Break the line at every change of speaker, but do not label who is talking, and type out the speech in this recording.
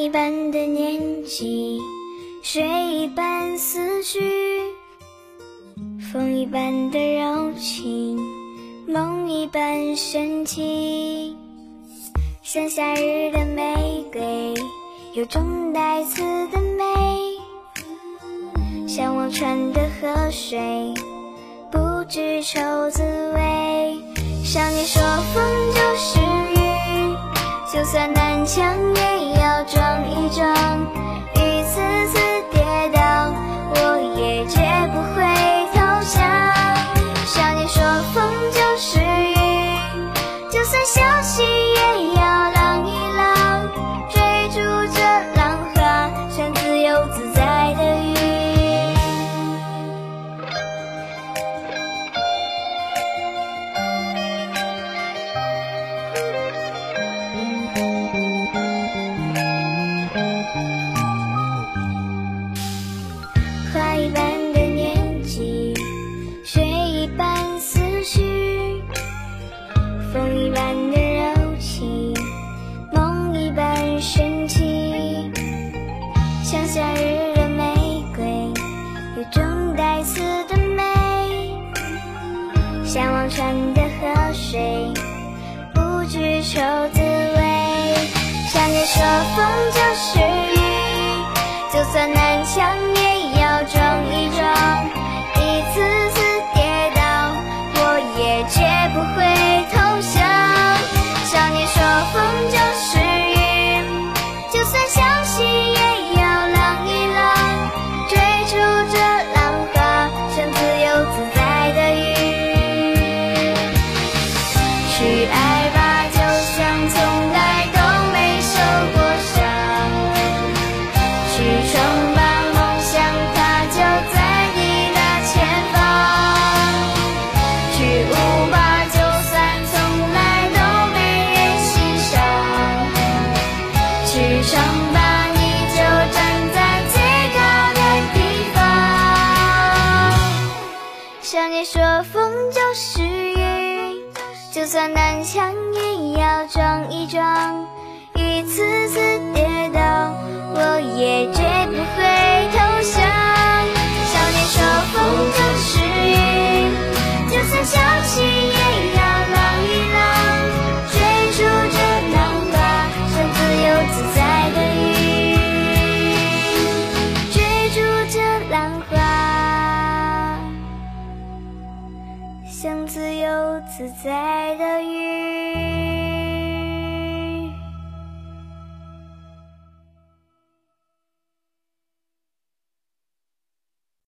一般的年纪水一般思绪风一般的柔情梦一般神奇像夏日的玫瑰有种带刺的美。像忘川的河水不知愁滋味。少你说风就是雨就算南墙也要装一装，一次次。算难相遇。哭吧就算从来都没人欣赏去上吧你就站在最高的地方想你说风就是雨就算南墙也要撞一撞一次次像自由自在的鱼。